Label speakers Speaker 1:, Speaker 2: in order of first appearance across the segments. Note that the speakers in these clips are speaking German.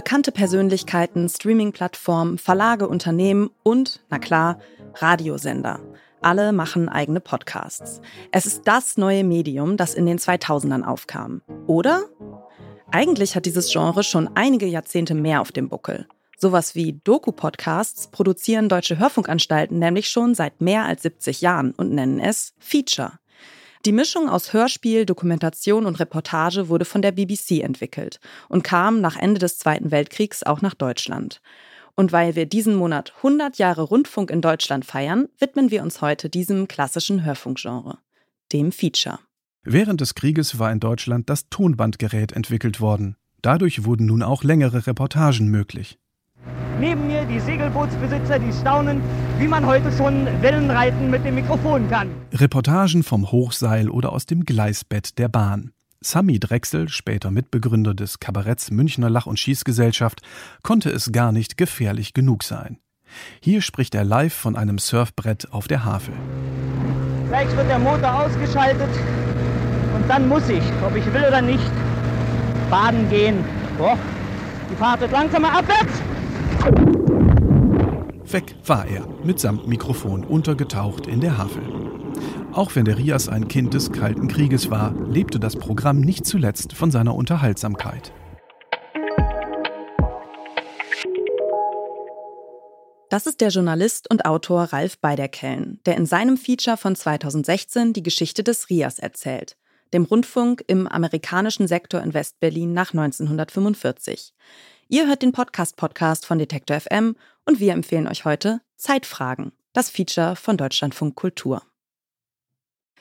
Speaker 1: Bekannte Persönlichkeiten, Streaming-Plattformen, Verlage, Unternehmen und, na klar, Radiosender. Alle machen eigene Podcasts. Es ist das neue Medium, das in den 2000ern aufkam. Oder? Eigentlich hat dieses Genre schon einige Jahrzehnte mehr auf dem Buckel. Sowas wie Doku-Podcasts produzieren deutsche Hörfunkanstalten nämlich schon seit mehr als 70 Jahren und nennen es Feature. Die Mischung aus Hörspiel, Dokumentation und Reportage wurde von der BBC entwickelt und kam nach Ende des Zweiten Weltkriegs auch nach Deutschland. Und weil wir diesen Monat 100 Jahre Rundfunk in Deutschland feiern, widmen wir uns heute diesem klassischen Hörfunkgenre, dem Feature.
Speaker 2: Während des Krieges war in Deutschland das Tonbandgerät entwickelt worden. Dadurch wurden nun auch längere Reportagen möglich.
Speaker 3: Neben mir die Segelbootsbesitzer, die staunen, wie man heute schon Wellenreiten mit dem Mikrofon kann.
Speaker 2: Reportagen vom Hochseil oder aus dem Gleisbett der Bahn. Sami Drechsel, später Mitbegründer des Kabaretts Münchner Lach- und Schießgesellschaft, konnte es gar nicht gefährlich genug sein. Hier spricht er live von einem Surfbrett auf der Havel.
Speaker 3: Gleich wird der Motor ausgeschaltet und dann muss ich, ob ich will oder nicht, baden gehen. Boah, die Fahrt wird langsamer abwärts.
Speaker 2: Weg war er, mitsamt Mikrofon untergetaucht in der Havel. Auch wenn der Rias ein Kind des Kalten Krieges war, lebte das Programm nicht zuletzt von seiner Unterhaltsamkeit.
Speaker 1: Das ist der Journalist und Autor Ralf Beiderkellen, der in seinem Feature von 2016 die Geschichte des Rias erzählt, dem Rundfunk im amerikanischen Sektor in Westberlin nach 1945. Ihr hört den Podcast-Podcast von Detektor FM und wir empfehlen euch heute Zeitfragen, das Feature von Deutschlandfunk Kultur.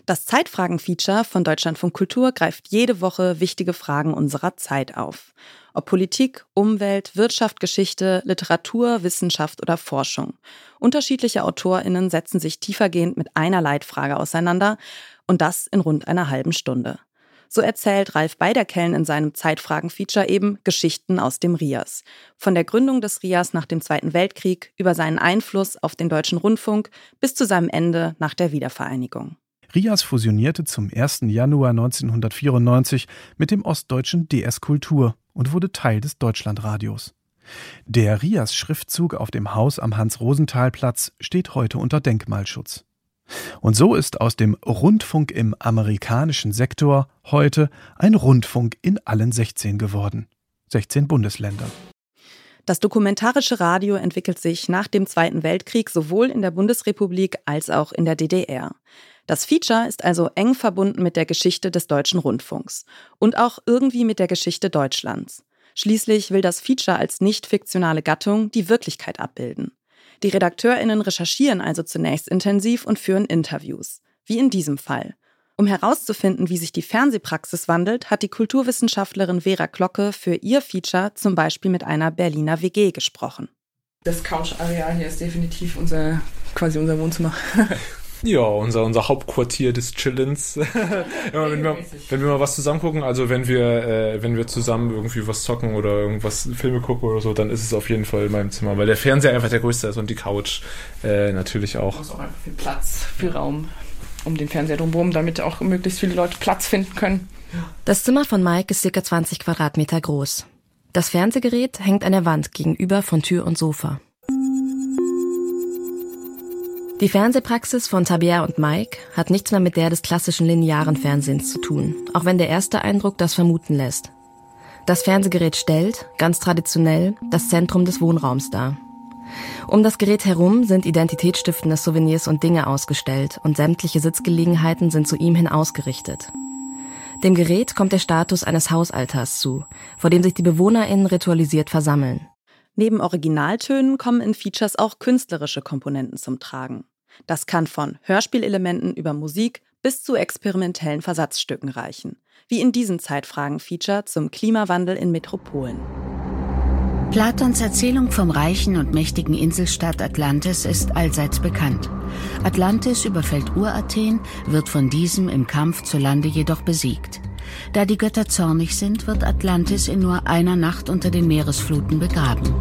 Speaker 1: Das Zeitfragen-Feature von Deutschlandfunk Kultur greift jede Woche wichtige Fragen unserer Zeit auf. Ob Politik, Umwelt, Wirtschaft, Geschichte, Literatur, Wissenschaft oder Forschung. Unterschiedliche AutorInnen setzen sich tiefergehend mit einer Leitfrage auseinander und das in rund einer halben Stunde. So erzählt Ralf Beiderkellen in seinem Zeitfragen-Feature eben Geschichten aus dem RIAS. Von der Gründung des RIAS nach dem Zweiten Weltkrieg über seinen Einfluss auf den deutschen Rundfunk bis zu seinem Ende nach der Wiedervereinigung.
Speaker 2: RIAS fusionierte zum 1. Januar 1994 mit dem ostdeutschen DS Kultur und wurde Teil des Deutschlandradios. Der RIAS-Schriftzug auf dem Haus am Hans-Rosenthal-Platz steht heute unter Denkmalschutz. Und so ist aus dem Rundfunk im amerikanischen Sektor heute ein Rundfunk in allen 16 geworden. 16 Bundesländer.
Speaker 1: Das dokumentarische Radio entwickelt sich nach dem Zweiten Weltkrieg sowohl in der Bundesrepublik als auch in der DDR. Das Feature ist also eng verbunden mit der Geschichte des deutschen Rundfunks und auch irgendwie mit der Geschichte Deutschlands. Schließlich will das Feature als nicht fiktionale Gattung die Wirklichkeit abbilden. Die RedakteurInnen recherchieren also zunächst intensiv und führen Interviews. Wie in diesem Fall. Um herauszufinden, wie sich die Fernsehpraxis wandelt, hat die Kulturwissenschaftlerin Vera Glocke für ihr Feature zum Beispiel mit einer Berliner WG gesprochen.
Speaker 4: Das Couch-Areal hier ist definitiv unser, quasi unser Wohnzimmer.
Speaker 5: Ja, unser, unser Hauptquartier des Chillens. ja, wenn, wir, wenn wir mal was zusammen gucken, also wenn wir, äh, wenn wir zusammen irgendwie was zocken oder irgendwas Filme gucken oder so, dann ist es auf jeden Fall in meinem Zimmer, weil der Fernseher einfach der größte ist und die Couch äh, natürlich auch.
Speaker 4: Du hast auch einfach viel Platz, viel Raum um den Fernseher drumherum, damit auch möglichst viele Leute Platz finden können.
Speaker 6: Das Zimmer von Mike ist circa 20 Quadratmeter groß. Das Fernsehgerät hängt an der Wand gegenüber von Tür und Sofa. Die Fernsehpraxis von Tabea und Mike hat nichts mehr mit der des klassischen linearen Fernsehens zu tun, auch wenn der erste Eindruck das vermuten lässt. Das Fernsehgerät stellt, ganz traditionell, das Zentrum des Wohnraums dar. Um das Gerät herum sind identitätsstiftende Souvenirs und Dinge ausgestellt und sämtliche Sitzgelegenheiten sind zu ihm hin ausgerichtet. Dem Gerät kommt der Status eines Hausaltars zu, vor dem sich die BewohnerInnen ritualisiert versammeln.
Speaker 1: Neben Originaltönen kommen in Features auch künstlerische Komponenten zum Tragen. Das kann von Hörspielelementen über Musik bis zu experimentellen Versatzstücken reichen, wie in diesem Zeitfragen-Feature zum Klimawandel in Metropolen.
Speaker 7: Platons Erzählung vom reichen und mächtigen Inselstaat Atlantis ist allseits bekannt. Atlantis überfällt Urathen, wird von diesem im Kampf zu Lande jedoch besiegt. Da die Götter zornig sind, wird Atlantis in nur einer Nacht unter den Meeresfluten begraben.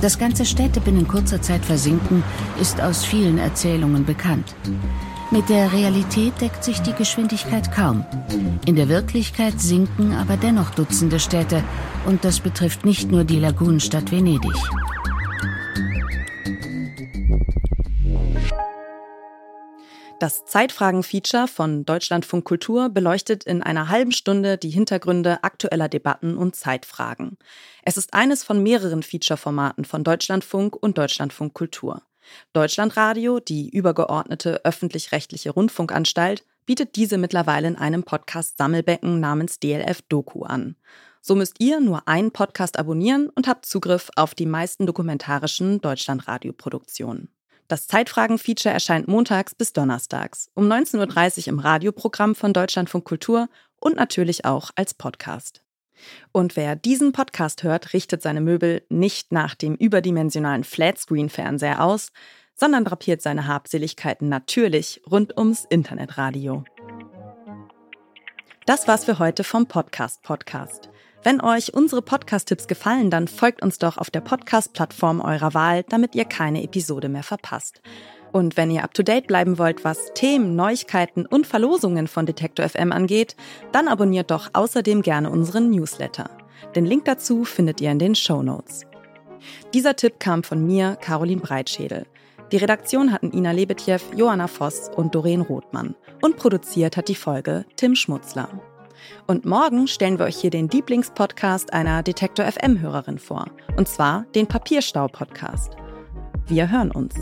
Speaker 7: Dass ganze Städte binnen kurzer Zeit versinken, ist aus vielen Erzählungen bekannt. Mit der Realität deckt sich die Geschwindigkeit kaum. In der Wirklichkeit sinken aber dennoch Dutzende Städte und das betrifft nicht nur die Lagunenstadt Venedig.
Speaker 1: Das Zeitfragen-Feature von Deutschlandfunk Kultur beleuchtet in einer halben Stunde die Hintergründe aktueller Debatten und Zeitfragen. Es ist eines von mehreren Feature-Formaten von Deutschlandfunk und Deutschlandfunk Kultur. Deutschlandradio, die übergeordnete öffentlich-rechtliche Rundfunkanstalt, bietet diese mittlerweile in einem Podcast-Sammelbecken namens DLF Doku an. So müsst ihr nur einen Podcast abonnieren und habt Zugriff auf die meisten dokumentarischen Deutschlandradio-Produktionen. Das Zeitfragen-Feature erscheint montags bis donnerstags um 19.30 Uhr im Radioprogramm von Deutschlandfunk Kultur und natürlich auch als Podcast. Und wer diesen Podcast hört, richtet seine Möbel nicht nach dem überdimensionalen Flatscreen-Fernseher aus, sondern drapiert seine Habseligkeiten natürlich rund ums Internetradio. Das war's für heute vom Podcast Podcast. Wenn euch unsere Podcast-Tipps gefallen, dann folgt uns doch auf der Podcast-Plattform eurer Wahl, damit ihr keine Episode mehr verpasst. Und wenn ihr up-to-date bleiben wollt, was Themen, Neuigkeiten und Verlosungen von Detektor FM angeht, dann abonniert doch außerdem gerne unseren Newsletter. Den Link dazu findet ihr in den Show Notes. Dieser Tipp kam von mir, Caroline Breitschädel. Die Redaktion hatten Ina Lebetjew, Johanna Voss und Doreen Rothmann. Und produziert hat die Folge Tim Schmutzler. Und morgen stellen wir euch hier den Lieblingspodcast einer Detektor FM-Hörerin vor. Und zwar den Papierstau-Podcast. Wir hören uns.